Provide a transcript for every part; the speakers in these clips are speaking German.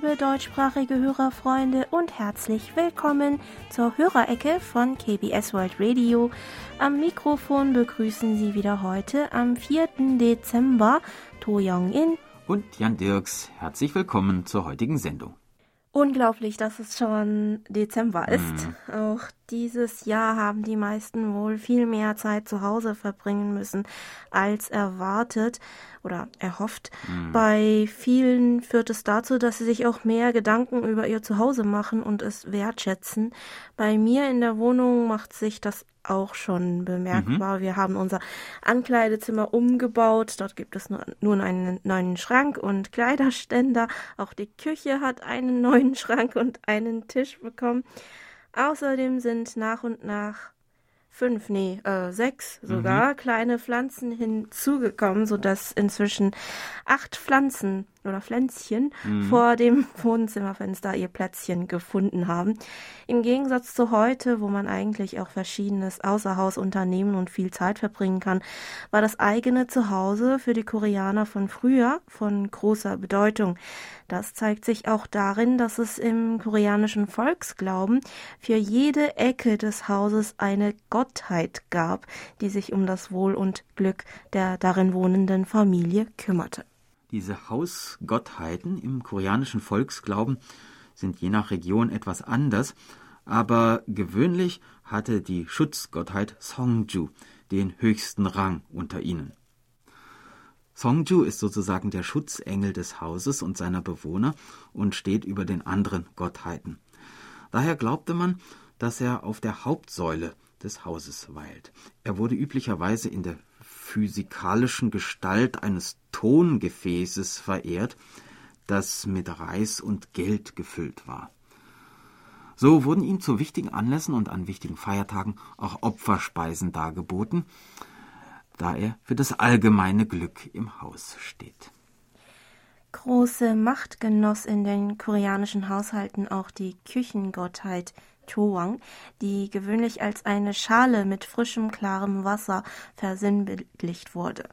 liebe deutschsprachige Hörerfreunde und herzlich willkommen zur Hörerecke von KBS World Radio. Am Mikrofon begrüßen Sie wieder heute am 4. Dezember To Young-in und Jan Dirks. Herzlich willkommen zur heutigen Sendung. Unglaublich, dass es schon Dezember ist. Mhm. Auch dieses Jahr haben die meisten wohl viel mehr Zeit zu Hause verbringen müssen als erwartet oder erhofft. Mhm. Bei vielen führt es dazu, dass sie sich auch mehr Gedanken über ihr Zuhause machen und es wertschätzen. Bei mir in der Wohnung macht sich das auch schon bemerkbar. Mhm. Wir haben unser Ankleidezimmer umgebaut. Dort gibt es nur, nun einen neuen Schrank und Kleiderständer. Auch die Küche hat einen neuen Schrank und einen Tisch bekommen. Außerdem sind nach und nach fünf, nee, äh, sechs sogar mhm. kleine Pflanzen hinzugekommen, sodass inzwischen acht Pflanzen oder Pflänzchen mhm. vor dem Wohnzimmerfenster ihr Plätzchen gefunden haben. Im Gegensatz zu heute, wo man eigentlich auch verschiedenes außer Haus unternehmen und viel Zeit verbringen kann, war das eigene Zuhause für die Koreaner von früher von großer Bedeutung. Das zeigt sich auch darin, dass es im koreanischen Volksglauben für jede Ecke des Hauses eine Gottheit gab, die sich um das Wohl und Glück der darin wohnenden Familie kümmerte. Diese Hausgottheiten im koreanischen Volksglauben sind je nach Region etwas anders, aber gewöhnlich hatte die Schutzgottheit Songju den höchsten Rang unter ihnen. Songju ist sozusagen der Schutzengel des Hauses und seiner Bewohner und steht über den anderen Gottheiten. Daher glaubte man, dass er auf der Hauptsäule des Hauses weilt. Er wurde üblicherweise in der physikalischen Gestalt eines Tongefäßes verehrt, das mit Reis und Geld gefüllt war. So wurden ihm zu wichtigen Anlässen und an wichtigen Feiertagen auch Opferspeisen dargeboten, da er für das allgemeine Glück im Haus steht. Große Macht genoss in den koreanischen Haushalten auch die Küchengottheit Chowang, die gewöhnlich als eine Schale mit frischem, klarem Wasser versinnbildlicht wurde.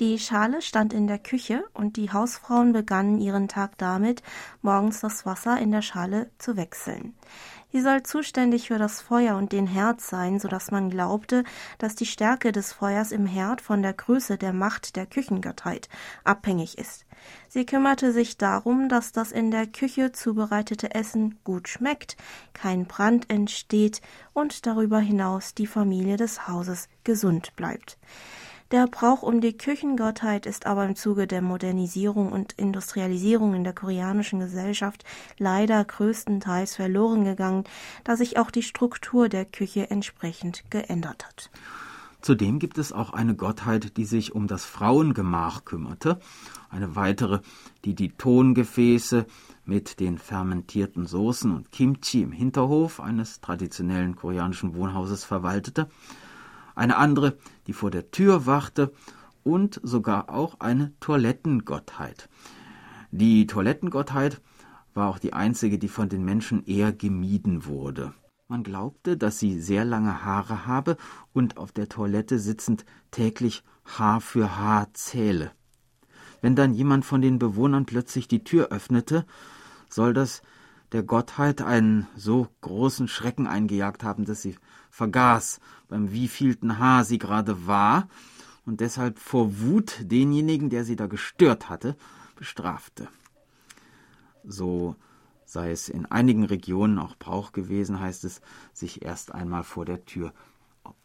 Die Schale stand in der Küche und die Hausfrauen begannen ihren Tag damit, morgens das Wasser in der Schale zu wechseln. Sie soll zuständig für das Feuer und den Herd sein, so dass man glaubte, dass die Stärke des Feuers im Herd von der Größe der Macht der Küchengottheit abhängig ist. Sie kümmerte sich darum, dass das in der Küche zubereitete Essen gut schmeckt, kein Brand entsteht und darüber hinaus die Familie des Hauses gesund bleibt. Der Brauch um die Küchengottheit ist aber im Zuge der Modernisierung und Industrialisierung in der koreanischen Gesellschaft leider größtenteils verloren gegangen, da sich auch die Struktur der Küche entsprechend geändert hat. Zudem gibt es auch eine Gottheit, die sich um das Frauengemach kümmerte, eine weitere, die die Tongefäße mit den fermentierten Soßen und Kimchi im Hinterhof eines traditionellen koreanischen Wohnhauses verwaltete, eine andere, die vor der Tür wachte und sogar auch eine Toilettengottheit. Die Toilettengottheit war auch die einzige, die von den Menschen eher gemieden wurde. Man glaubte, dass sie sehr lange Haare habe und auf der Toilette sitzend täglich Haar für Haar zähle. Wenn dann jemand von den Bewohnern plötzlich die Tür öffnete, soll das der Gottheit einen so großen Schrecken eingejagt haben, dass sie vergaß, beim wievielten Haar sie gerade war und deshalb vor Wut denjenigen, der sie da gestört hatte, bestrafte. So sei es in einigen Regionen auch Brauch gewesen, heißt es, sich erst einmal vor der Tür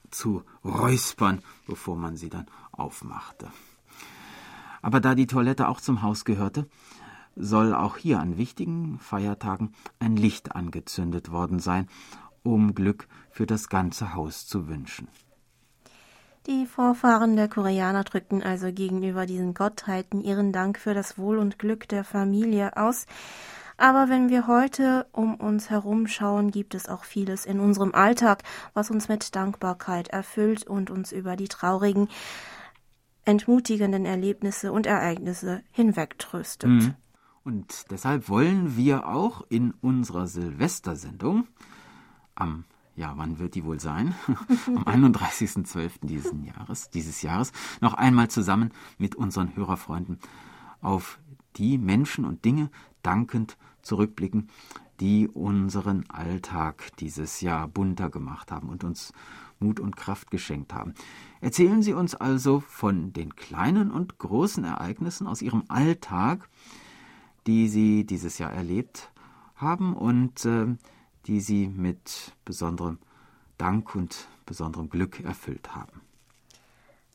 zu räuspern, bevor man sie dann aufmachte. Aber da die Toilette auch zum Haus gehörte, soll auch hier an wichtigen Feiertagen ein Licht angezündet worden sein, um Glück für das ganze Haus zu wünschen. Die Vorfahren der Koreaner drückten also gegenüber diesen Gottheiten ihren Dank für das Wohl und Glück der Familie aus. Aber wenn wir heute um uns herum schauen, gibt es auch vieles in unserem Alltag, was uns mit Dankbarkeit erfüllt und uns über die traurigen, entmutigenden Erlebnisse und Ereignisse hinwegtröstet. Mhm. Und deshalb wollen wir auch in unserer Silvestersendung am ja, wann wird die wohl sein? Am 31.12. dieses Jahres, dieses Jahres noch einmal zusammen mit unseren Hörerfreunden auf die Menschen und Dinge dankend zurückblicken, die unseren Alltag dieses Jahr bunter gemacht haben und uns Mut und Kraft geschenkt haben. Erzählen Sie uns also von den kleinen und großen Ereignissen aus Ihrem Alltag, die Sie dieses Jahr erlebt haben und äh, die Sie mit besonderem Dank und besonderem Glück erfüllt haben.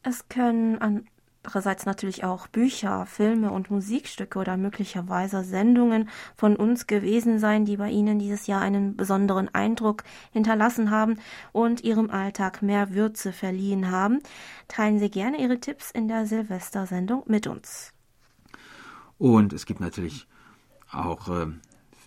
Es können andererseits natürlich auch Bücher, Filme und Musikstücke oder möglicherweise Sendungen von uns gewesen sein, die bei Ihnen dieses Jahr einen besonderen Eindruck hinterlassen haben und Ihrem Alltag mehr Würze verliehen haben. Teilen Sie gerne Ihre Tipps in der Silvestersendung mit uns. Und es gibt natürlich auch äh,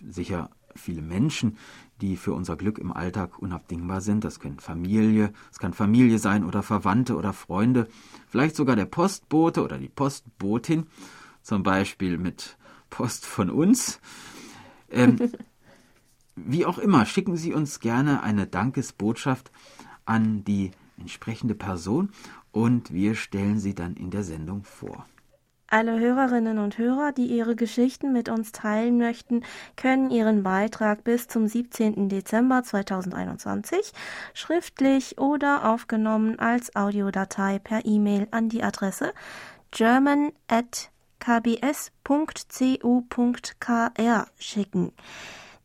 sicher viele Menschen, die für unser Glück im Alltag unabdingbar sind. Das können Familie, es kann Familie sein oder Verwandte oder Freunde, vielleicht sogar der Postbote oder die Postbotin, zum Beispiel mit Post von uns. Ähm, wie auch immer, schicken Sie uns gerne eine Dankesbotschaft an die entsprechende Person und wir stellen sie dann in der Sendung vor. Alle Hörerinnen und Hörer, die ihre Geschichten mit uns teilen möchten, können ihren Beitrag bis zum 17. Dezember 2021 schriftlich oder aufgenommen als Audiodatei per E-Mail an die Adresse german@kbs.cu.kr schicken.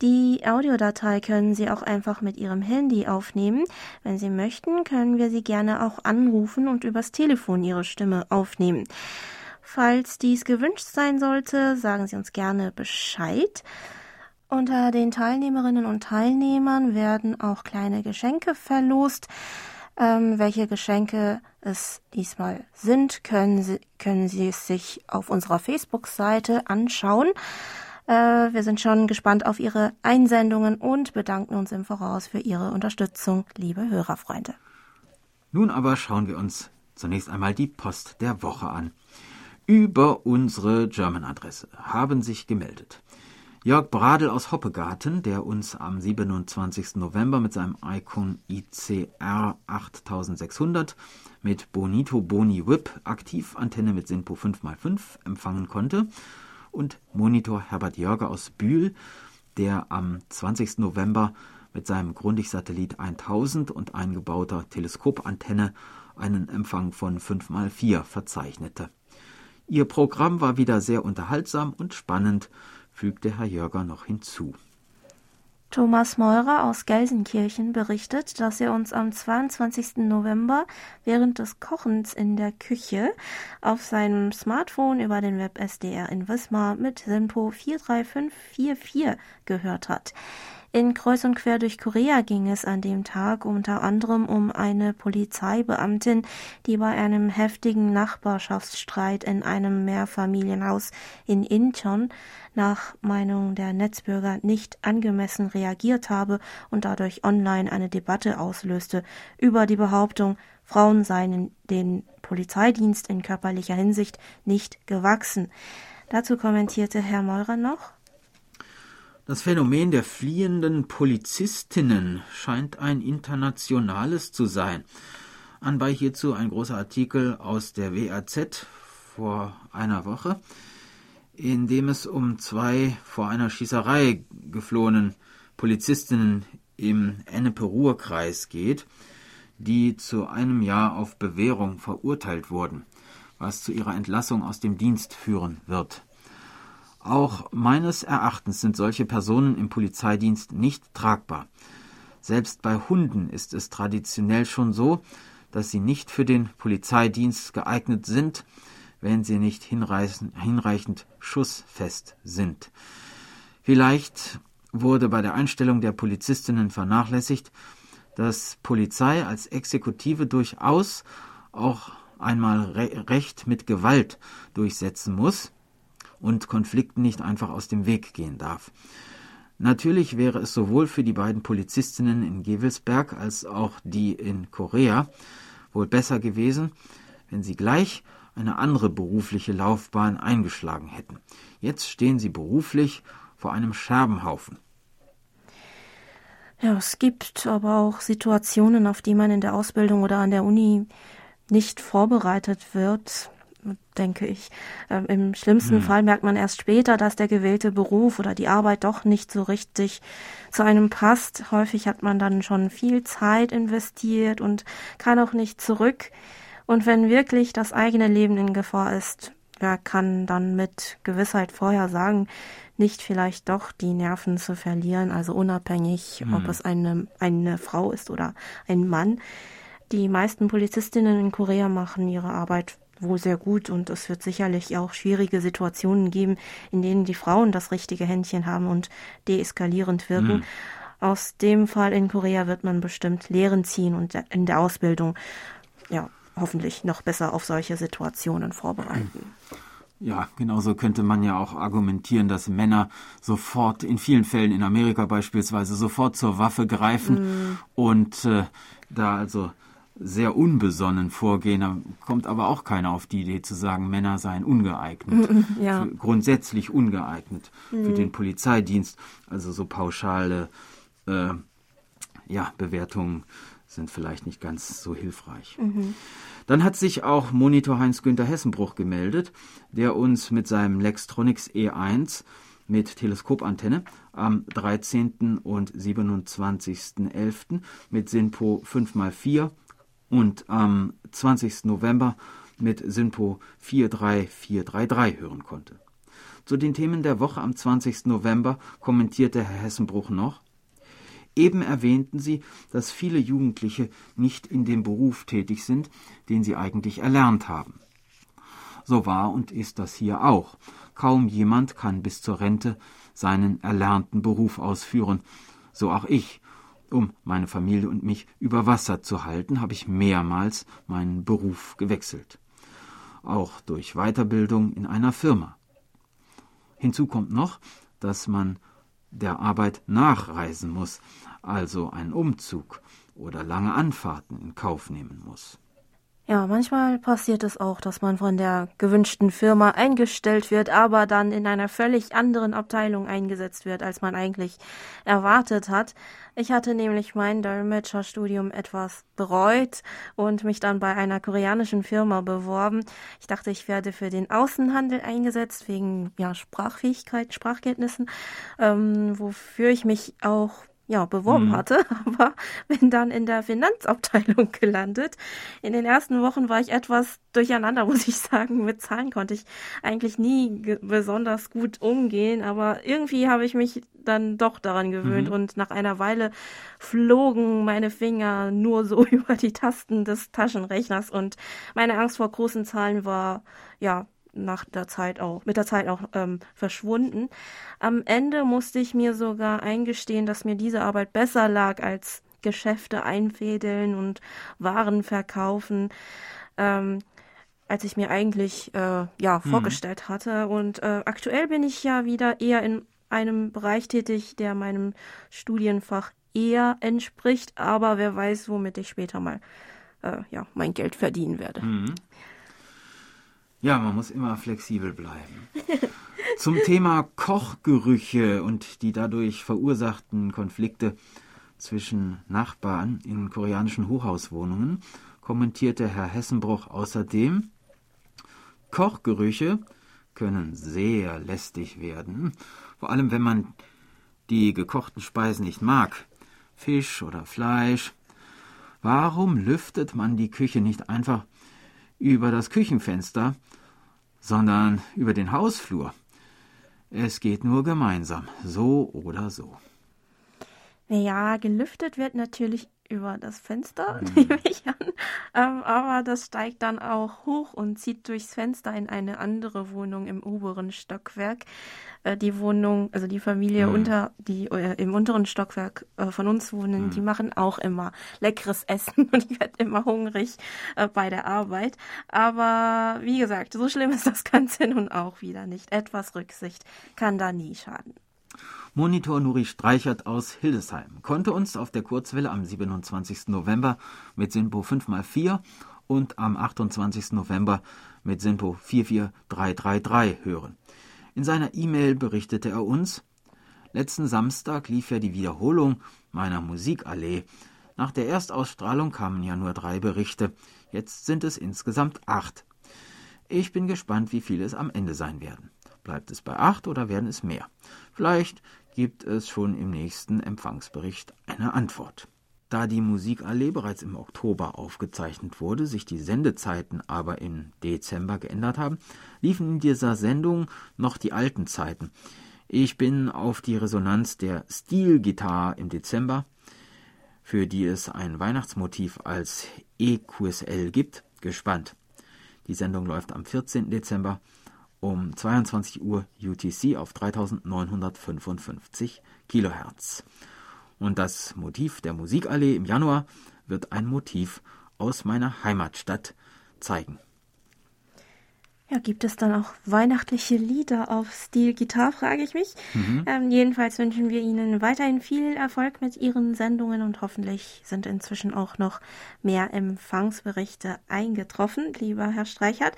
Die Audiodatei können Sie auch einfach mit Ihrem Handy aufnehmen. Wenn Sie möchten, können wir Sie gerne auch anrufen und übers Telefon Ihre Stimme aufnehmen. Falls dies gewünscht sein sollte, sagen Sie uns gerne Bescheid. Unter den Teilnehmerinnen und Teilnehmern werden auch kleine Geschenke verlost. Ähm, welche Geschenke es diesmal sind, können Sie, können Sie es sich auf unserer Facebook-Seite anschauen. Äh, wir sind schon gespannt auf Ihre Einsendungen und bedanken uns im Voraus für Ihre Unterstützung, liebe Hörerfreunde. Nun aber schauen wir uns zunächst einmal die Post der Woche an über unsere German-Adresse haben sich gemeldet. Jörg Bradl aus Hoppegarten, der uns am 27. November mit seinem Icon ICR 8600 mit Bonito Boni Whip Aktivantenne mit SINPO 5x5 empfangen konnte, und Monitor Herbert Jörger aus Bühl, der am 20. November mit seinem Grundig-Satellit 1000 und eingebauter Teleskopantenne einen Empfang von 5x4 verzeichnete. Ihr Programm war wieder sehr unterhaltsam und spannend, fügte Herr Jörger noch hinzu. Thomas Meurer aus Gelsenkirchen berichtet, dass er uns am 22. November während des Kochens in der Küche auf seinem Smartphone über den Web SDR in Wismar mit Simpo 43544 gehört hat. In Kreuz und Quer durch Korea ging es an dem Tag unter anderem um eine Polizeibeamtin, die bei einem heftigen Nachbarschaftsstreit in einem Mehrfamilienhaus in Incheon nach Meinung der Netzbürger nicht angemessen reagiert habe und dadurch online eine Debatte auslöste über die Behauptung, Frauen seien den Polizeidienst in körperlicher Hinsicht nicht gewachsen. Dazu kommentierte Herr Meurer noch das Phänomen der fliehenden Polizistinnen scheint ein internationales zu sein. Anbei hierzu ein großer Artikel aus der WAZ vor einer Woche, in dem es um zwei vor einer Schießerei geflohenen Polizistinnen im Ennepe-Ruhr-Kreis geht, die zu einem Jahr auf Bewährung verurteilt wurden, was zu ihrer Entlassung aus dem Dienst führen wird. Auch meines Erachtens sind solche Personen im Polizeidienst nicht tragbar. Selbst bei Hunden ist es traditionell schon so, dass sie nicht für den Polizeidienst geeignet sind, wenn sie nicht hinreichend schussfest sind. Vielleicht wurde bei der Einstellung der Polizistinnen vernachlässigt, dass Polizei als Exekutive durchaus auch einmal Recht mit Gewalt durchsetzen muss, und Konflikten nicht einfach aus dem Weg gehen darf. Natürlich wäre es sowohl für die beiden Polizistinnen in Gewelsberg als auch die in Korea wohl besser gewesen, wenn sie gleich eine andere berufliche Laufbahn eingeschlagen hätten. Jetzt stehen sie beruflich vor einem Scherbenhaufen. Ja, es gibt aber auch Situationen, auf die man in der Ausbildung oder an der Uni nicht vorbereitet wird denke ich. Ähm, Im schlimmsten hm. Fall merkt man erst später, dass der gewählte Beruf oder die Arbeit doch nicht so richtig zu einem passt. Häufig hat man dann schon viel Zeit investiert und kann auch nicht zurück. Und wenn wirklich das eigene Leben in Gefahr ist, wer kann dann mit Gewissheit vorher sagen, nicht vielleicht doch die Nerven zu verlieren, also unabhängig, hm. ob es eine, eine Frau ist oder ein Mann. Die meisten Polizistinnen in Korea machen ihre Arbeit wohl sehr gut und es wird sicherlich auch schwierige Situationen geben, in denen die Frauen das richtige Händchen haben und deeskalierend wirken. Mhm. Aus dem Fall in Korea wird man bestimmt Lehren ziehen und in der Ausbildung ja hoffentlich noch besser auf solche Situationen vorbereiten. Ja, genauso könnte man ja auch argumentieren, dass Männer sofort, in vielen Fällen in Amerika beispielsweise, sofort zur Waffe greifen mm. und äh, da also sehr unbesonnen vorgehen. Da kommt aber auch keiner auf die Idee zu sagen, Männer seien ungeeignet. Ja. grundsätzlich ungeeignet mhm. für den Polizeidienst. Also so pauschale äh, ja, Bewertungen sind vielleicht nicht ganz so hilfreich. Mhm. Dann hat sich auch Monitor Heinz-Günther Hessenbruch gemeldet, der uns mit seinem Lextronics E1 mit Teleskopantenne am 13. und 27.11. mit SINPO 5x4 und am 20. November mit SINPO 43433 hören konnte. Zu den Themen der Woche am 20. November kommentierte Herr Hessenbruch noch, Eben erwähnten Sie, dass viele Jugendliche nicht in dem Beruf tätig sind, den sie eigentlich erlernt haben. So war und ist das hier auch. Kaum jemand kann bis zur Rente seinen erlernten Beruf ausführen, so auch ich, um meine Familie und mich über Wasser zu halten, habe ich mehrmals meinen Beruf gewechselt. Auch durch Weiterbildung in einer Firma. Hinzu kommt noch, dass man der Arbeit nachreisen muss, also einen Umzug oder lange Anfahrten in Kauf nehmen muss. Ja, manchmal passiert es auch, dass man von der gewünschten Firma eingestellt wird, aber dann in einer völlig anderen Abteilung eingesetzt wird, als man eigentlich erwartet hat. Ich hatte nämlich mein Dolmetscherstudium etwas bereut und mich dann bei einer koreanischen Firma beworben. Ich dachte, ich werde für den Außenhandel eingesetzt, wegen ja, Sprachfähigkeit, Sprachkenntnissen, ähm, wofür ich mich auch ja, beworben mhm. hatte, aber bin dann in der Finanzabteilung gelandet. In den ersten Wochen war ich etwas durcheinander, muss ich sagen. Mit Zahlen konnte ich eigentlich nie besonders gut umgehen, aber irgendwie habe ich mich dann doch daran gewöhnt mhm. und nach einer Weile flogen meine Finger nur so über die Tasten des Taschenrechners und meine Angst vor großen Zahlen war ja nach der Zeit auch, mit der Zeit auch ähm, verschwunden. Am Ende musste ich mir sogar eingestehen, dass mir diese Arbeit besser lag als Geschäfte einfädeln und Waren verkaufen, ähm, als ich mir eigentlich äh, ja mhm. vorgestellt hatte. Und äh, aktuell bin ich ja wieder eher in einem Bereich tätig, der meinem Studienfach eher entspricht, aber wer weiß, womit ich später mal äh, ja mein Geld verdienen werde. Mhm. Ja, man muss immer flexibel bleiben. Zum Thema Kochgerüche und die dadurch verursachten Konflikte zwischen Nachbarn in koreanischen Hochhauswohnungen kommentierte Herr Hessenbruch außerdem, Kochgerüche können sehr lästig werden, vor allem wenn man die gekochten Speisen nicht mag, Fisch oder Fleisch. Warum lüftet man die Küche nicht einfach über das Küchenfenster, sondern über den Hausflur. Es geht nur gemeinsam, so oder so. Ja, gelüftet wird natürlich über das Fenster, mhm. nehme ich an. Ähm, aber das steigt dann auch hoch und zieht durchs Fenster in eine andere Wohnung im oberen Stockwerk. Äh, die Wohnung, also die Familie mhm. unter, die äh, im unteren Stockwerk äh, von uns wohnen, mhm. die machen auch immer leckeres Essen und ich werde immer hungrig äh, bei der Arbeit. Aber wie gesagt, so schlimm ist das Ganze nun auch wieder nicht. Etwas Rücksicht kann da nie schaden. Monitor Nuri Streichert aus Hildesheim konnte uns auf der Kurzwelle am 27. November mit Sinpo 5x4 und am 28. November mit Sinpo 44333 hören. In seiner E-Mail berichtete er uns, letzten Samstag lief ja die Wiederholung meiner Musikallee. Nach der Erstausstrahlung kamen ja nur drei Berichte, jetzt sind es insgesamt acht. Ich bin gespannt, wie viele es am Ende sein werden. Bleibt es bei acht oder werden es mehr? Vielleicht gibt es schon im nächsten Empfangsbericht eine Antwort. Da die Musikallee bereits im Oktober aufgezeichnet wurde, sich die Sendezeiten aber im Dezember geändert haben, liefen in dieser Sendung noch die alten Zeiten. Ich bin auf die Resonanz der Stilgitarre im Dezember, für die es ein Weihnachtsmotiv als EQSL gibt, gespannt. Die Sendung läuft am 14. Dezember um 22 Uhr UTC auf 3955 Kilohertz. Und das Motiv der Musikallee im Januar wird ein Motiv aus meiner Heimatstadt zeigen. Ja, gibt es dann auch weihnachtliche Lieder auf Stil Gitarre, frage ich mich. Mhm. Ähm, jedenfalls wünschen wir Ihnen weiterhin viel Erfolg mit Ihren Sendungen und hoffentlich sind inzwischen auch noch mehr Empfangsberichte eingetroffen, lieber Herr Streichert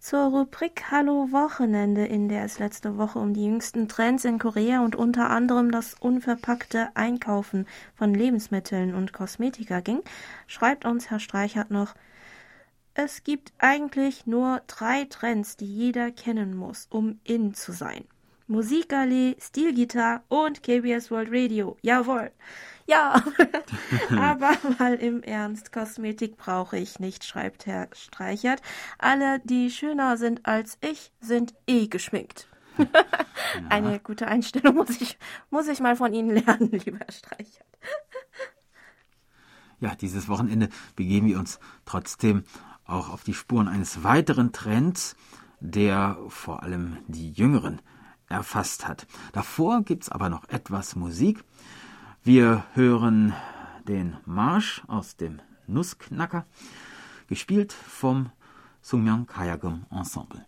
zur Rubrik Hallo Wochenende, in der es letzte Woche um die jüngsten Trends in Korea und unter anderem das unverpackte Einkaufen von Lebensmitteln und Kosmetika ging, schreibt uns Herr Streichert noch, es gibt eigentlich nur drei Trends, die jeder kennen muss, um in zu sein. Musikallee, Stilgitarre und KBS World Radio. Jawohl. Ja, aber mal im Ernst, Kosmetik brauche ich nicht, schreibt Herr Streichert. Alle, die schöner sind als ich, sind eh geschminkt. Eine gute Einstellung muss ich, muss ich mal von Ihnen lernen, lieber Herr Streichert. Ja, dieses Wochenende begeben wir uns trotzdem auch auf die Spuren eines weiteren Trends, der vor allem die Jüngeren erfasst hat. Davor gibt es aber noch etwas Musik. Wir hören den Marsch aus dem Nussknacker, gespielt vom Sungmyang Kayagum Ensemble.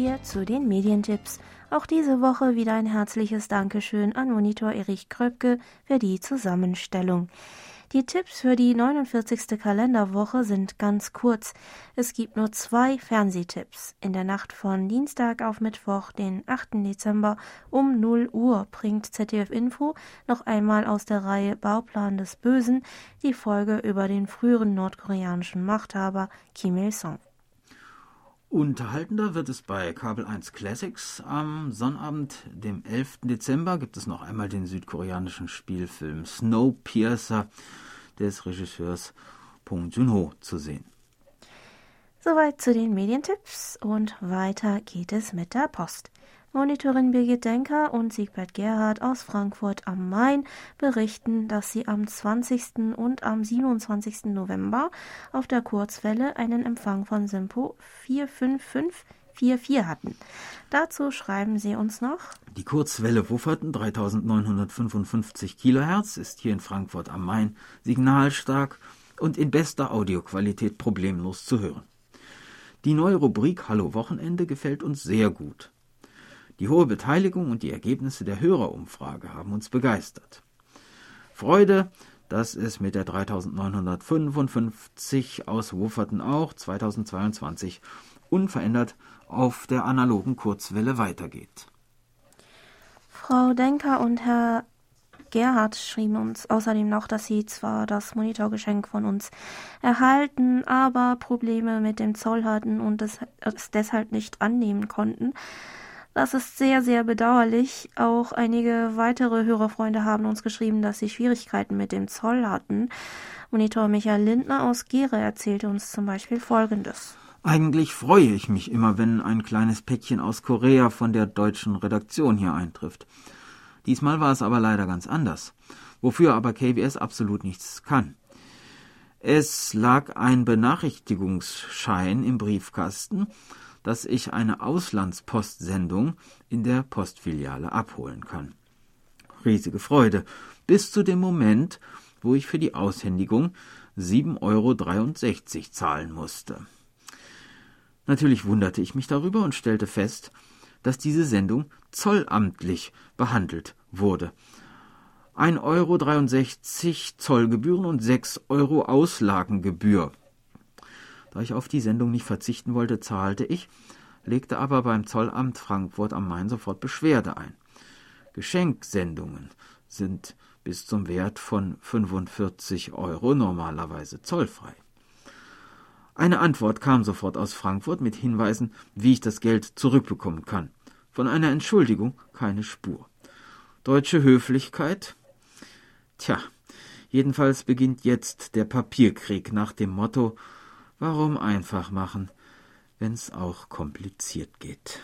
Wir zu den Medientipps. Auch diese Woche wieder ein herzliches Dankeschön an Monitor Erich Kröpke für die Zusammenstellung. Die Tipps für die 49. Kalenderwoche sind ganz kurz. Es gibt nur zwei Fernsehtipps. In der Nacht von Dienstag auf Mittwoch, den 8. Dezember um 0 Uhr bringt ZDF Info noch einmal aus der Reihe Bauplan des Bösen die Folge über den früheren nordkoreanischen Machthaber Kim Il-sung. Unterhaltender wird es bei Kabel 1 Classics. Am Sonnabend, dem 11. Dezember, gibt es noch einmal den südkoreanischen Spielfilm Snowpiercer des Regisseurs Pong Joon-ho zu sehen. Soweit zu den Medientipps und weiter geht es mit der Post. Monitorin Birgit Denker und Siegbert Gerhard aus Frankfurt am Main berichten, dass sie am 20. und am 27. November auf der Kurzwelle einen Empfang von Simpo 45544 hatten. Dazu schreiben sie uns noch. Die Kurzwelle Wufferten 3955 kHz ist hier in Frankfurt am Main signalstark und in bester Audioqualität problemlos zu hören. Die neue Rubrik Hallo Wochenende gefällt uns sehr gut. Die hohe Beteiligung und die Ergebnisse der Hörerumfrage haben uns begeistert. Freude, dass es mit der 3955 aus Wufferten auch 2022 unverändert auf der analogen Kurzwelle weitergeht. Frau Denker und Herr Gerhard schrieben uns außerdem noch, dass sie zwar das Monitorgeschenk von uns erhalten, aber Probleme mit dem Zoll hatten und es, es deshalb nicht annehmen konnten. Das ist sehr, sehr bedauerlich. Auch einige weitere Hörerfreunde haben uns geschrieben, dass sie Schwierigkeiten mit dem Zoll hatten. Monitor Michael Lindner aus Gere erzählte uns zum Beispiel Folgendes. Eigentlich freue ich mich immer, wenn ein kleines Päckchen aus Korea von der deutschen Redaktion hier eintrifft. Diesmal war es aber leider ganz anders, wofür aber KBS absolut nichts kann. Es lag ein Benachrichtigungsschein im Briefkasten, dass ich eine Auslandspostsendung in der Postfiliale abholen kann. Riesige Freude, bis zu dem Moment, wo ich für die Aushändigung 7,63 Euro zahlen musste. Natürlich wunderte ich mich darüber und stellte fest, dass diese Sendung zollamtlich behandelt wurde. 1,63 Euro Zollgebühren und 6 Euro Auslagengebühr. Da ich auf die Sendung nicht verzichten wollte, zahlte ich, legte aber beim Zollamt Frankfurt am Main sofort Beschwerde ein. Geschenksendungen sind bis zum Wert von 45 Euro normalerweise zollfrei. Eine Antwort kam sofort aus Frankfurt mit Hinweisen, wie ich das Geld zurückbekommen kann. Von einer Entschuldigung keine Spur. Deutsche Höflichkeit? Tja, jedenfalls beginnt jetzt der Papierkrieg nach dem Motto Warum einfach machen, wenn's auch kompliziert geht.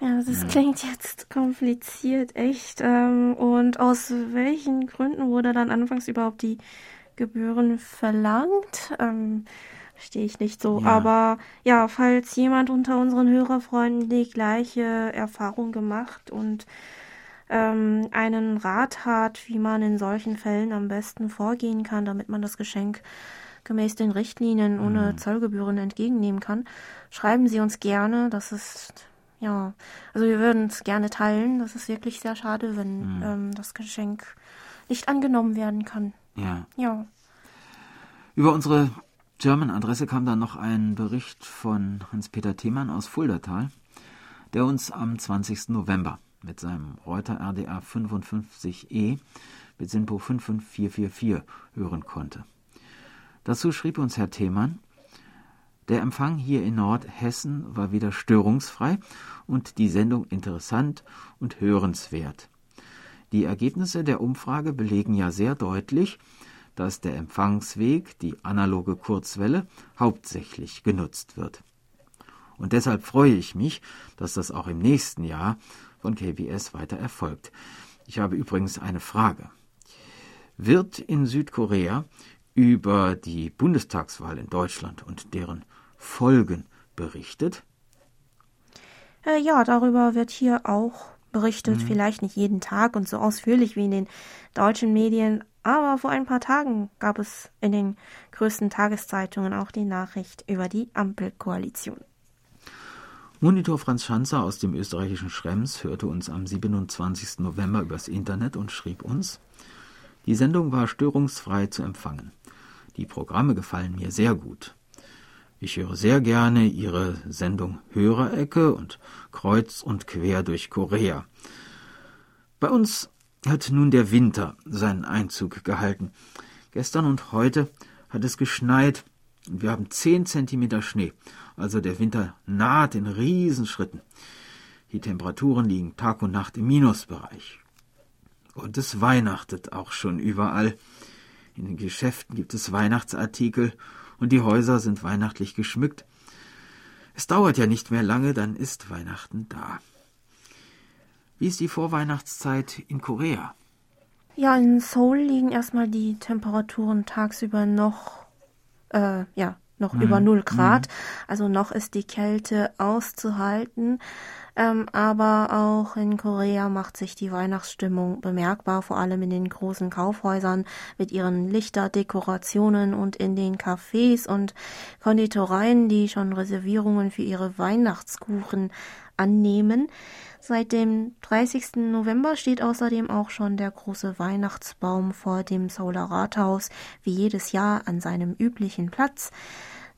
Ja, das ja. klingt jetzt kompliziert, echt. Ähm, und aus welchen Gründen wurde dann anfangs überhaupt die Gebühren verlangt? Ähm, Verstehe ich nicht so. Ja. Aber ja, falls jemand unter unseren Hörerfreunden die gleiche Erfahrung gemacht und ähm, einen Rat hat, wie man in solchen Fällen am besten vorgehen kann, damit man das Geschenk gemäß den Richtlinien ohne mhm. Zollgebühren entgegennehmen kann, schreiben Sie uns gerne. Das ist ja, also wir würden es gerne teilen. Das ist wirklich sehr schade, wenn mhm. ähm, das Geschenk nicht angenommen werden kann. Ja. Ja. Über unsere German-Adresse kam dann noch ein Bericht von Hans-Peter Themann aus Fuldatal, der uns am 20. November mit seinem Reuter RDA 55E mit SINPO 55444 hören konnte. Dazu schrieb uns Herr Themann, der Empfang hier in Nordhessen war wieder störungsfrei und die Sendung interessant und hörenswert. Die Ergebnisse der Umfrage belegen ja sehr deutlich, dass der Empfangsweg, die analoge Kurzwelle, hauptsächlich genutzt wird. Und deshalb freue ich mich, dass das auch im nächsten Jahr von KBS weiter erfolgt. Ich habe übrigens eine Frage. Wird in Südkorea über die Bundestagswahl in Deutschland und deren Folgen berichtet? Äh, ja, darüber wird hier auch berichtet, mhm. vielleicht nicht jeden Tag und so ausführlich wie in den deutschen Medien, aber vor ein paar Tagen gab es in den größten Tageszeitungen auch die Nachricht über die Ampelkoalition. Monitor Franz Schanzer aus dem österreichischen Schrems hörte uns am 27. November übers Internet und schrieb uns, die Sendung war störungsfrei zu empfangen. Die Programme gefallen mir sehr gut. Ich höre sehr gerne Ihre Sendung Hörerecke und Kreuz und Quer durch Korea. Bei uns hat nun der Winter seinen Einzug gehalten. Gestern und heute hat es geschneit und wir haben zehn Zentimeter Schnee. Also der Winter naht in Riesenschritten. Die Temperaturen liegen Tag und Nacht im Minusbereich. Und es weihnachtet auch schon überall. In den Geschäften gibt es Weihnachtsartikel und die Häuser sind weihnachtlich geschmückt. Es dauert ja nicht mehr lange, dann ist Weihnachten da. Wie ist die Vorweihnachtszeit in Korea? Ja, in Seoul liegen erstmal die Temperaturen tagsüber noch, äh, ja, noch mhm. über 0 Grad. Mhm. Also noch ist die Kälte auszuhalten. Ähm, aber auch in Korea macht sich die Weihnachtsstimmung bemerkbar, vor allem in den großen Kaufhäusern mit ihren Lichterdekorationen und in den Cafés und Konditoreien, die schon Reservierungen für ihre Weihnachtskuchen annehmen. Seit dem 30. November steht außerdem auch schon der große Weihnachtsbaum vor dem Solar Rathaus, wie jedes Jahr an seinem üblichen Platz.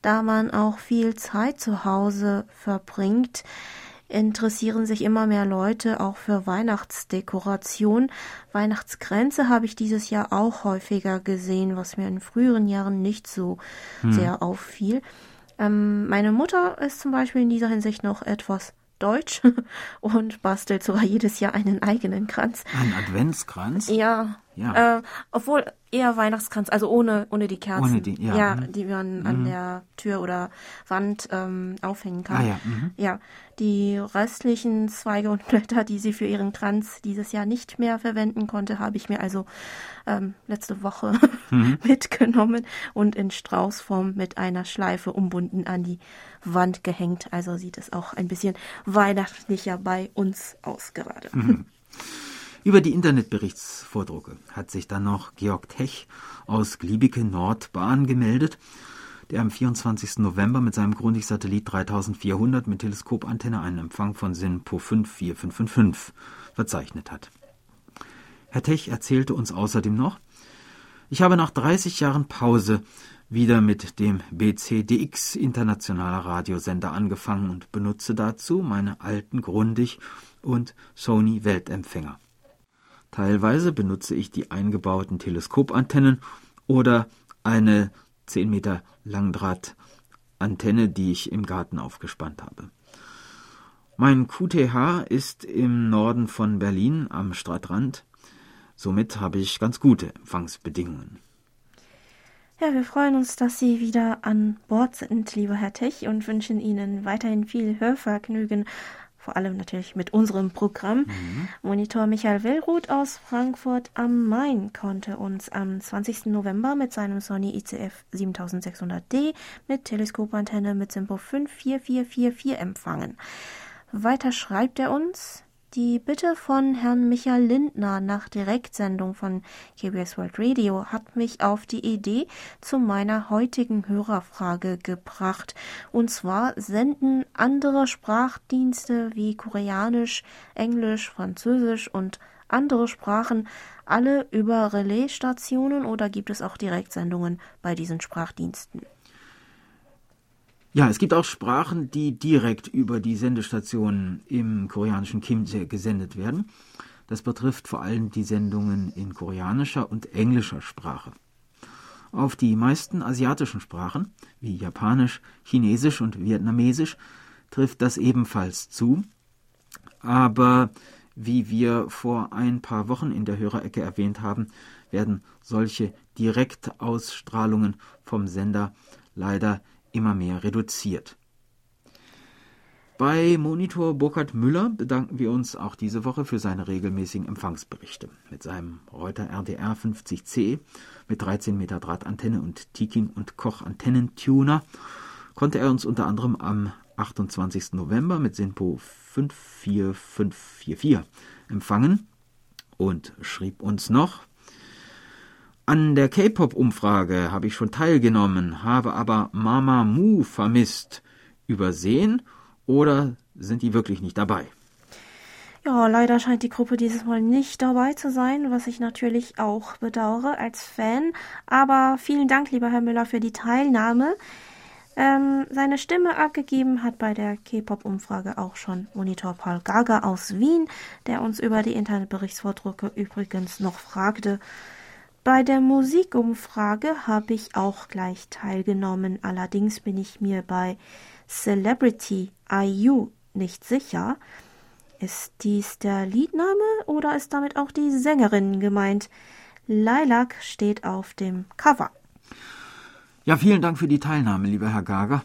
Da man auch viel Zeit zu Hause verbringt, interessieren sich immer mehr Leute auch für Weihnachtsdekoration. Weihnachtsgrenze habe ich dieses Jahr auch häufiger gesehen, was mir in früheren Jahren nicht so hm. sehr auffiel. Ähm, meine Mutter ist zum Beispiel in dieser Hinsicht noch etwas Deutsch und bastelt sogar jedes Jahr einen eigenen Kranz. Ein Adventskranz? Ja. Ja. Äh, obwohl eher Weihnachtskranz, also ohne, ohne die Kerzen. Ohne die, ja. ja mhm. die man mhm. an der Tür oder Wand ähm, aufhängen kann. Ah, ja. Mhm. ja. Die restlichen Zweige und Blätter, die sie für ihren Kranz dieses Jahr nicht mehr verwenden konnte, habe ich mir also ähm, letzte Woche mhm. mitgenommen und in Straußform mit einer Schleife umbunden an die Wand gehängt. Also sieht es auch ein bisschen weihnachtlicher bei uns aus gerade. Über die Internetberichtsvordrucke hat sich dann noch Georg Tech aus Gliebeke Nordbahn gemeldet. der am 24. November mit seinem Grundig-Satellit 3400 mit Teleskopantenne einen Empfang von SINPO 54555 verzeichnet hat. Herr Tech erzählte uns außerdem noch, ich habe nach 30 Jahren Pause wieder mit dem BCDX internationaler Radiosender angefangen und benutze dazu meine alten Grundig und Sony Weltempfänger. Teilweise benutze ich die eingebauten Teleskopantennen oder eine 10 Meter Langdrahtantenne, die ich im Garten aufgespannt habe. Mein QTH ist im Norden von Berlin am Stadtrand. Somit habe ich ganz gute Empfangsbedingungen. Ja, wir freuen uns, dass Sie wieder an Bord sind, lieber Herr Tech, und wünschen Ihnen weiterhin viel Hörvergnügen vor allem natürlich mit unserem Programm. Mhm. Monitor Michael Willruth aus Frankfurt am Main konnte uns am 20. November mit seinem Sony ICF 7600D mit Teleskopantenne mit Simpo 54444 empfangen. Weiter schreibt er uns, die Bitte von Herrn Michael Lindner nach Direktsendung von KBS World Radio hat mich auf die Idee zu meiner heutigen Hörerfrage gebracht. Und zwar senden andere Sprachdienste wie Koreanisch, Englisch, Französisch und andere Sprachen alle über Relaisstationen oder gibt es auch Direktsendungen bei diesen Sprachdiensten? Ja, es gibt auch Sprachen, die direkt über die Sendestationen im koreanischen Kimje gesendet werden. Das betrifft vor allem die Sendungen in koreanischer und englischer Sprache. Auf die meisten asiatischen Sprachen, wie Japanisch, Chinesisch und Vietnamesisch, trifft das ebenfalls zu. Aber wie wir vor ein paar Wochen in der Hörerecke erwähnt haben, werden solche Direktausstrahlungen vom Sender leider immer mehr reduziert. Bei Monitor Burkhard Müller bedanken wir uns auch diese Woche für seine regelmäßigen Empfangsberichte. Mit seinem Reuter RDR 50C mit 13 Meter Drahtantenne und Tiking und Koch Antennentuner konnte er uns unter anderem am 28. November mit SINPO 54544 empfangen und schrieb uns noch an der K-Pop-Umfrage habe ich schon teilgenommen, habe aber Mama Mu vermisst. Übersehen oder sind die wirklich nicht dabei? Ja, leider scheint die Gruppe dieses Mal nicht dabei zu sein, was ich natürlich auch bedauere als Fan. Aber vielen Dank, lieber Herr Müller, für die Teilnahme. Ähm, seine Stimme abgegeben hat bei der K-Pop-Umfrage auch schon Monitor Paul Gaga aus Wien, der uns über die Internetberichtsvordrucke übrigens noch fragte, bei der Musikumfrage habe ich auch gleich teilgenommen, allerdings bin ich mir bei Celebrity IU nicht sicher. Ist dies der Liedname oder ist damit auch die Sängerin gemeint? Lilac steht auf dem Cover. Ja, vielen Dank für die Teilnahme, lieber Herr Gager.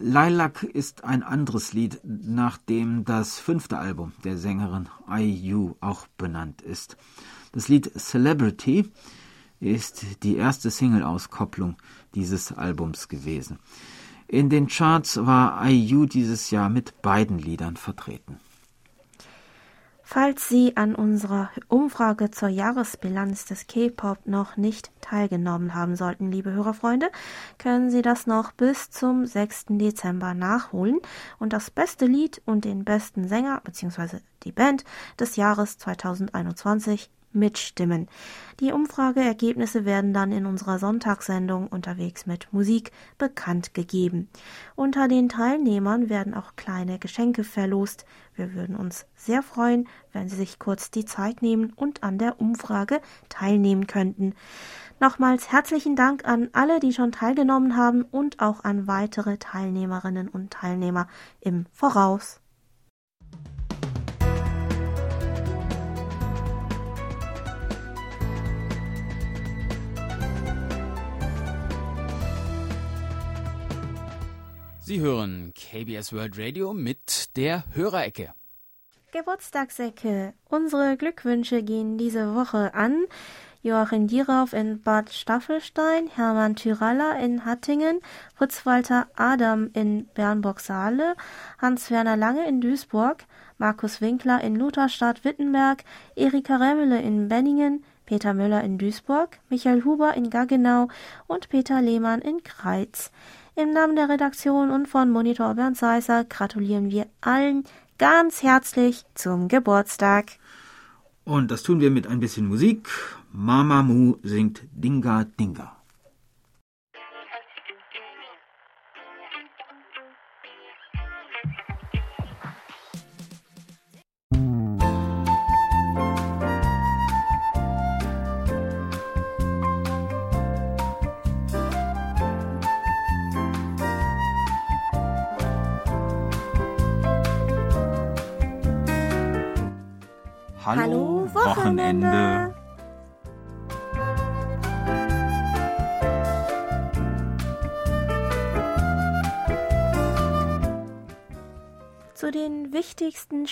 Lilac ist ein anderes Lied, nach dem das fünfte Album der Sängerin IU auch benannt ist. Das Lied Celebrity ist die erste Single-Auskopplung dieses Albums gewesen. In den Charts war IU dieses Jahr mit beiden Liedern vertreten. Falls Sie an unserer Umfrage zur Jahresbilanz des K-Pop noch nicht teilgenommen haben sollten, liebe Hörerfreunde, können Sie das noch bis zum 6. Dezember nachholen und das beste Lied und den besten Sänger bzw. die Band des Jahres 2021 mitstimmen. Die Umfrageergebnisse werden dann in unserer Sonntagssendung unterwegs mit Musik bekannt gegeben. Unter den Teilnehmern werden auch kleine Geschenke verlost. Wir würden uns sehr freuen, wenn Sie sich kurz die Zeit nehmen und an der Umfrage teilnehmen könnten. Nochmals herzlichen Dank an alle, die schon teilgenommen haben und auch an weitere Teilnehmerinnen und Teilnehmer im Voraus. Sie hören KBS World Radio mit der Hörerecke. Geburtstagsecke. Unsere Glückwünsche gehen diese Woche an Joachim Dirauf in Bad Staffelstein, Hermann Tyralla in Hattingen, Fritz Walter Adam in Bernburg-Saale, Hans-Werner Lange in Duisburg, Markus Winkler in Lutherstadt Wittenberg, Erika Remmele in Benningen, Peter Müller in Duisburg, Michael Huber in Gaggenau und Peter Lehmann in Kreiz. Im Namen der Redaktion und von Monitor Bernd Seisser gratulieren wir allen ganz herzlich zum Geburtstag. Und das tun wir mit ein bisschen Musik. Mama Mu singt Dinga Dinga.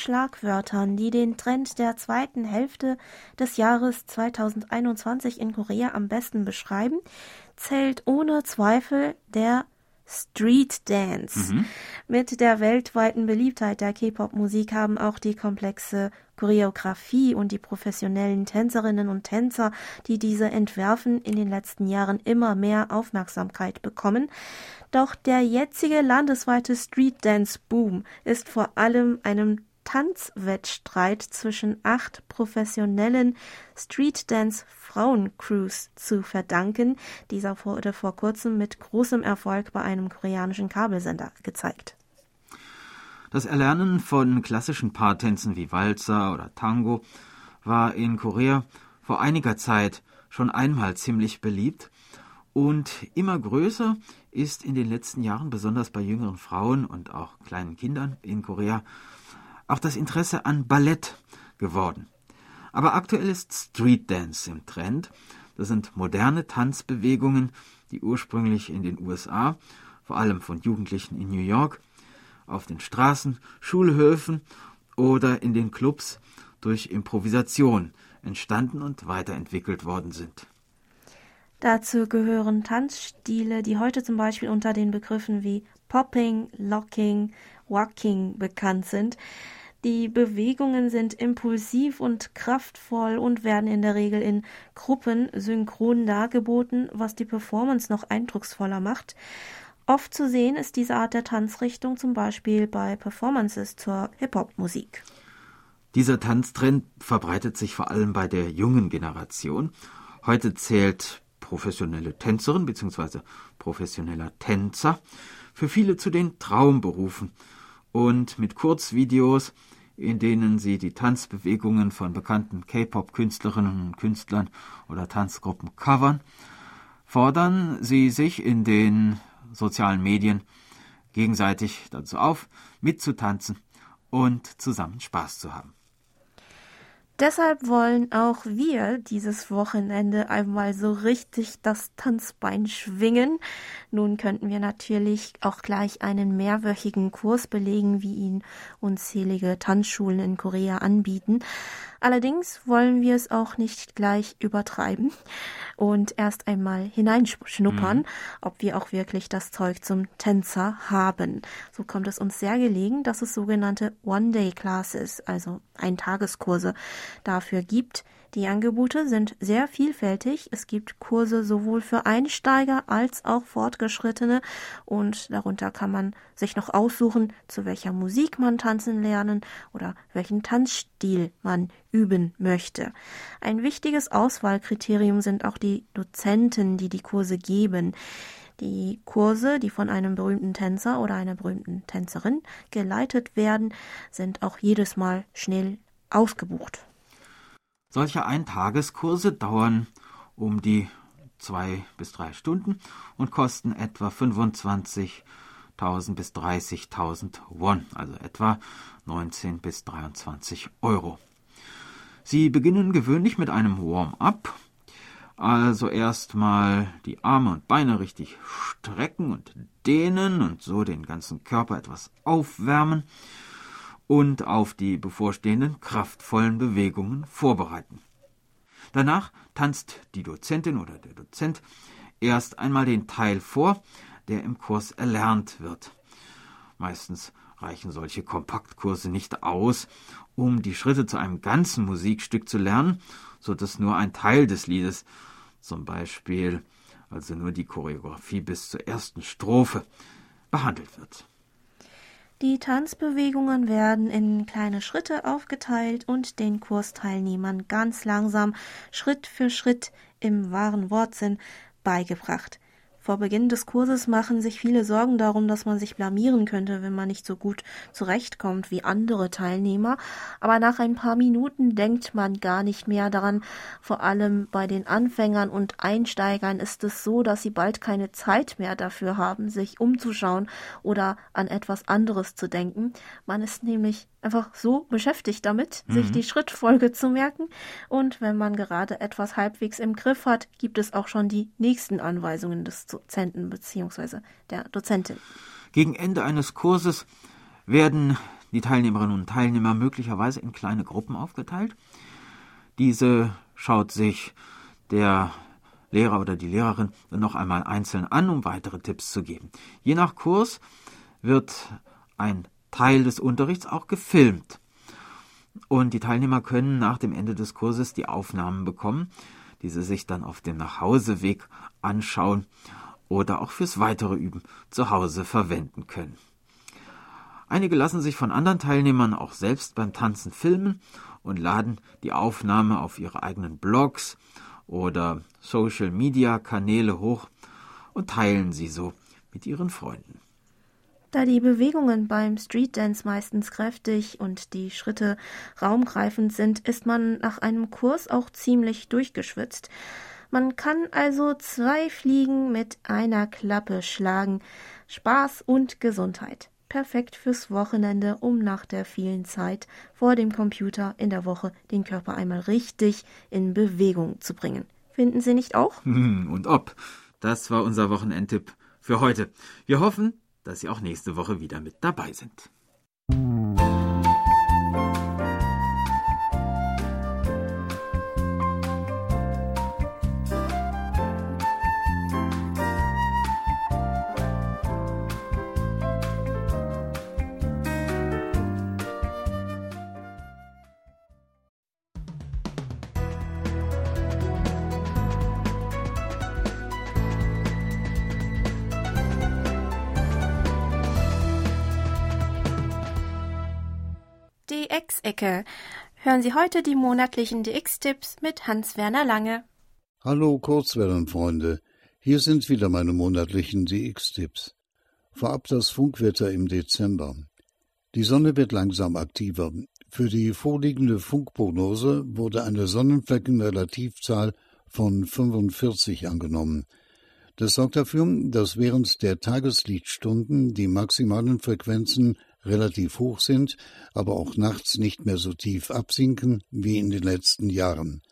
Schlagwörtern, die den Trend der zweiten Hälfte des Jahres 2021 in Korea am besten beschreiben, zählt ohne Zweifel der Street Dance. Mhm. Mit der weltweiten Beliebtheit der K-Pop-Musik haben auch die komplexe Choreografie und die professionellen Tänzerinnen und Tänzer, die diese entwerfen, in den letzten Jahren immer mehr Aufmerksamkeit bekommen. Doch der jetzige landesweite Street Dance Boom ist vor allem einem Tanzwettstreit zwischen acht professionellen Street Dance Frauencrews zu verdanken. Dieser wurde vor kurzem mit großem Erfolg bei einem koreanischen Kabelsender gezeigt. Das Erlernen von klassischen Paartänzen wie Walzer oder Tango war in Korea vor einiger Zeit schon einmal ziemlich beliebt und immer größer ist in den letzten Jahren, besonders bei jüngeren Frauen und auch kleinen Kindern in Korea, auch das Interesse an Ballett geworden. Aber aktuell ist Street Dance im Trend. Das sind moderne Tanzbewegungen, die ursprünglich in den USA, vor allem von Jugendlichen in New York, auf den Straßen, Schulhöfen oder in den Clubs durch Improvisation entstanden und weiterentwickelt worden sind. Dazu gehören Tanzstile, die heute zum Beispiel unter den Begriffen wie Popping, Locking, Walking bekannt sind. Die Bewegungen sind impulsiv und kraftvoll und werden in der Regel in Gruppen synchron dargeboten, was die Performance noch eindrucksvoller macht. Oft zu sehen ist diese Art der Tanzrichtung zum Beispiel bei Performances zur Hip-Hop-Musik. Dieser Tanztrend verbreitet sich vor allem bei der jungen Generation. Heute zählt professionelle Tänzerin bzw. professioneller Tänzer für viele zu den Traumberufen und mit Kurzvideos, in denen sie die Tanzbewegungen von bekannten K-Pop-Künstlerinnen und Künstlern oder Tanzgruppen covern, fordern sie sich in den sozialen Medien gegenseitig dazu auf, mitzutanzen und zusammen Spaß zu haben. Deshalb wollen auch wir dieses Wochenende einmal so richtig das Tanzbein schwingen. Nun könnten wir natürlich auch gleich einen mehrwöchigen Kurs belegen, wie ihn unzählige Tanzschulen in Korea anbieten. Allerdings wollen wir es auch nicht gleich übertreiben und erst einmal hineinschnuppern, mhm. ob wir auch wirklich das Zeug zum Tänzer haben. So kommt es uns sehr gelegen, dass es sogenannte One-Day-Classes, also Eintageskurse, dafür gibt. Die Angebote sind sehr vielfältig. Es gibt Kurse sowohl für Einsteiger als auch Fortgeschrittene und darunter kann man sich noch aussuchen, zu welcher Musik man tanzen lernen oder welchen Tanzstil man üben möchte. Ein wichtiges Auswahlkriterium sind auch die Dozenten, die die Kurse geben. Die Kurse, die von einem berühmten Tänzer oder einer berühmten Tänzerin geleitet werden, sind auch jedes Mal schnell ausgebucht. Solche Eintageskurse dauern um die zwei bis drei Stunden und kosten etwa 25.000 bis 30.000 Won, also etwa 19 bis 23 Euro. Sie beginnen gewöhnlich mit einem Warm-up, also erstmal die Arme und Beine richtig strecken und dehnen und so den ganzen Körper etwas aufwärmen und auf die bevorstehenden kraftvollen Bewegungen vorbereiten. Danach tanzt die Dozentin oder der Dozent erst einmal den Teil vor, der im Kurs erlernt wird. Meistens reichen solche Kompaktkurse nicht aus, um die Schritte zu einem ganzen Musikstück zu lernen, so dass nur ein Teil des Liedes, zum Beispiel also nur die Choreografie bis zur ersten Strophe, behandelt wird. Die Tanzbewegungen werden in kleine Schritte aufgeteilt und den Kursteilnehmern ganz langsam Schritt für Schritt im wahren Wortsinn beigebracht. Vor Beginn des Kurses machen sich viele Sorgen darum, dass man sich blamieren könnte, wenn man nicht so gut zurechtkommt wie andere Teilnehmer. Aber nach ein paar Minuten denkt man gar nicht mehr daran. Vor allem bei den Anfängern und Einsteigern ist es so, dass sie bald keine Zeit mehr dafür haben, sich umzuschauen oder an etwas anderes zu denken. Man ist nämlich einfach so beschäftigt damit, mhm. sich die Schrittfolge zu merken. Und wenn man gerade etwas halbwegs im Griff hat, gibt es auch schon die nächsten Anweisungen des Dozenten bzw. der Dozentin. Gegen Ende eines Kurses werden die Teilnehmerinnen und Teilnehmer möglicherweise in kleine Gruppen aufgeteilt. Diese schaut sich der Lehrer oder die Lehrerin noch einmal einzeln an, um weitere Tipps zu geben. Je nach Kurs wird ein Teil des Unterrichts auch gefilmt. Und die Teilnehmer können nach dem Ende des Kurses die Aufnahmen bekommen, die sie sich dann auf dem Nachhauseweg anschauen oder auch fürs weitere Üben zu Hause verwenden können. Einige lassen sich von anderen Teilnehmern auch selbst beim Tanzen filmen und laden die Aufnahme auf ihre eigenen Blogs oder Social Media Kanäle hoch und teilen sie so mit ihren Freunden. Da die Bewegungen beim Streetdance meistens kräftig und die Schritte raumgreifend sind, ist man nach einem Kurs auch ziemlich durchgeschwitzt. Man kann also zwei Fliegen mit einer Klappe schlagen. Spaß und Gesundheit. Perfekt fürs Wochenende, um nach der vielen Zeit vor dem Computer in der Woche den Körper einmal richtig in Bewegung zu bringen. Finden Sie nicht auch? Und ob. Das war unser Wochenendtipp für heute. Wir hoffen, dass Sie auch nächste Woche wieder mit dabei sind. Hören Sie heute die monatlichen DX-Tipps mit Hans-Werner Lange. Hallo Kurzwellenfreunde, hier sind wieder meine monatlichen DX-Tipps. Vorab das Funkwetter im Dezember. Die Sonne wird langsam aktiver. Für die vorliegende Funkprognose wurde eine Sonnenfleckenrelativzahl von 45 angenommen. Das sorgt dafür, dass während der Tageslichtstunden die maximalen Frequenzen relativ hoch sind, aber auch nachts nicht mehr so tief absinken wie in den letzten Jahren.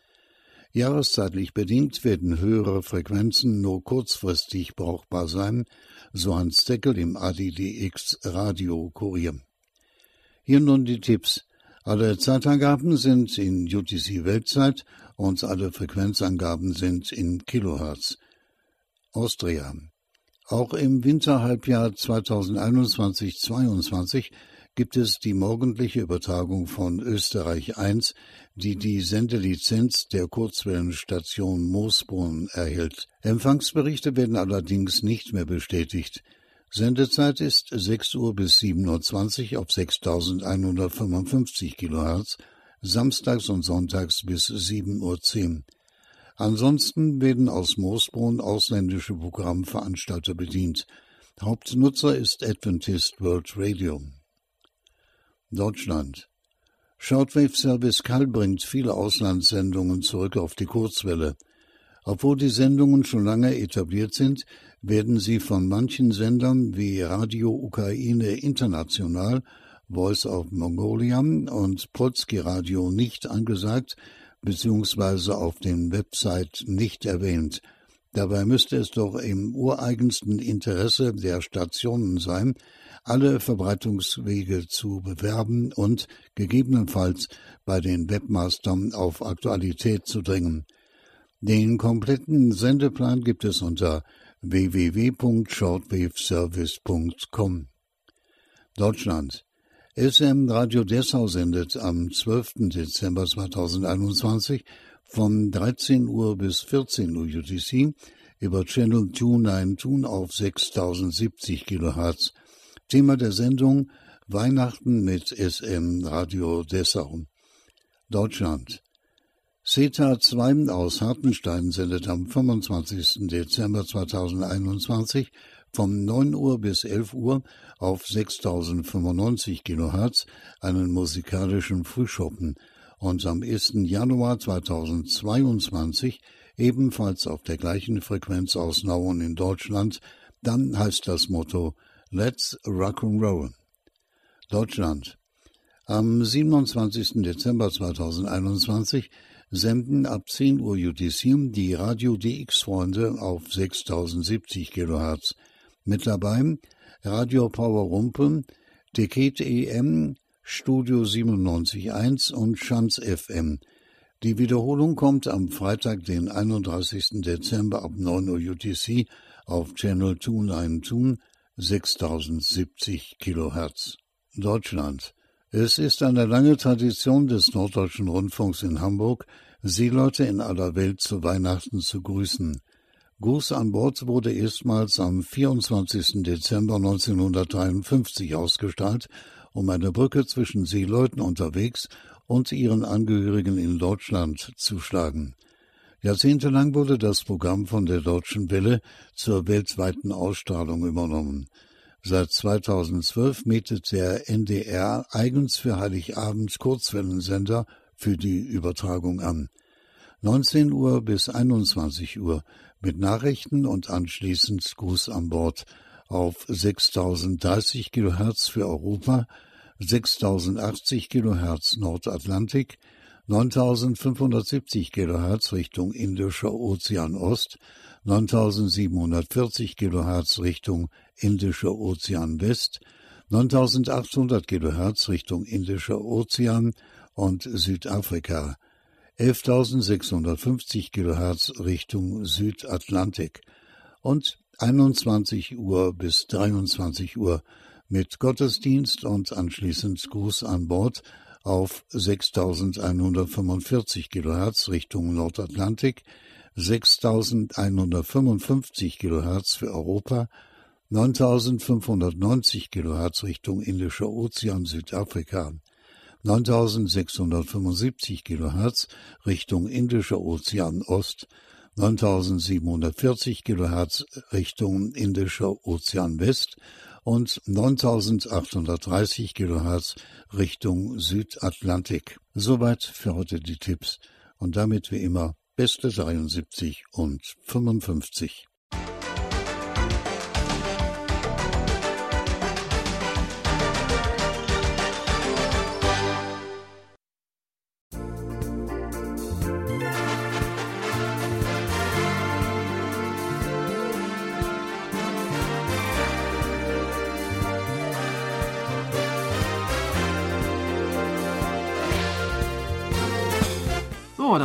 Jahreszeitlich bedingt werden höhere Frequenzen nur kurzfristig brauchbar sein, so Hans Deckel im ADDX Radio Kurier. Hier nun die Tipps. Alle Zeitangaben sind in UTC Weltzeit und alle Frequenzangaben sind in Kilohertz. Austria. Auch im Winterhalbjahr 2021-22 gibt es die morgendliche Übertragung von Österreich 1, die die Sendelizenz der Kurzwellenstation Moosbrunn erhält. Empfangsberichte werden allerdings nicht mehr bestätigt. Sendezeit ist 6 Uhr bis 7.20 Uhr auf 6155 kHz, samstags und sonntags bis 7.10 Uhr. Ansonsten werden aus Moosbrunn ausländische Programmveranstalter bedient. Hauptnutzer ist Adventist World Radio. Deutschland. Shortwave Service Kall bringt viele Auslandssendungen zurück auf die Kurzwelle. Obwohl die Sendungen schon lange etabliert sind, werden sie von manchen Sendern wie Radio Ukraine International, Voice of Mongolia und Polski Radio nicht angesagt, beziehungsweise auf den Website nicht erwähnt. Dabei müsste es doch im ureigensten Interesse der Stationen sein, alle Verbreitungswege zu bewerben und gegebenenfalls bei den Webmastern auf Aktualität zu dringen. Den kompletten Sendeplan gibt es unter www.shortwaveservice.com. Deutschland. SM Radio Dessau sendet am 12. Dezember 2021 von 13 Uhr bis 14 Uhr UTC über Channel 292 auf 6070 kHz. Thema der Sendung Weihnachten mit SM Radio Dessau. Deutschland. CETA 2 aus Hartenstein sendet am 25. Dezember 2021 von 9 Uhr bis 11 Uhr auf 6095 kHz einen musikalischen Frühschoppen und am 1. Januar 2022 ebenfalls auf der gleichen Frequenz aus Nauen in Deutschland, dann heißt das Motto Let's Rock'n'Roll. Deutschland. Am 27. Dezember 2021 senden ab 10 Uhr UTC die Radio DX-Freunde auf 6070 kHz. Mit dabei Radio Power Rumpen, Decade EM, Studio 97.1 und Schanz FM. Die Wiederholung kommt am Freitag, den 31. Dezember ab 9 Uhr UTC auf Channel 292 6070 kHz. Deutschland. Es ist eine lange Tradition des Norddeutschen Rundfunks in Hamburg, Seeleute in aller Welt zu Weihnachten zu grüßen. Gruß an Bord wurde erstmals am 24. Dezember 1953 ausgestrahlt, um eine Brücke zwischen Seeleuten unterwegs und ihren Angehörigen in Deutschland zu schlagen. Jahrzehntelang wurde das Programm von der Deutschen Welle zur weltweiten Ausstrahlung übernommen. Seit 2012 mietet der NDR eigens für Heiligabend Kurzwellensender für die Übertragung an. 19 Uhr bis 21 Uhr mit Nachrichten und anschließend Gruß an Bord auf 6030 kHz für Europa, 6080 kHz Nordatlantik, 9570 kHz Richtung Indischer Ozean Ost, 9740 kHz Richtung Indischer Ozean West, 9800 kHz Richtung Indischer Ozean und Südafrika, 11.650 kHz Richtung Südatlantik und 21 Uhr bis 23 Uhr mit Gottesdienst und anschließend Gruß an Bord auf 6.145 kHz Richtung Nordatlantik, 6.155 kHz für Europa, 9.590 kHz Richtung Indischer Ozean Südafrika, 9.675 kHz Richtung Indischer Ozean Ost, 9.740 kHz Richtung Indischer Ozean West und 9.830 kHz Richtung Südatlantik. Soweit für heute die Tipps und damit wie immer beste 73 und 55.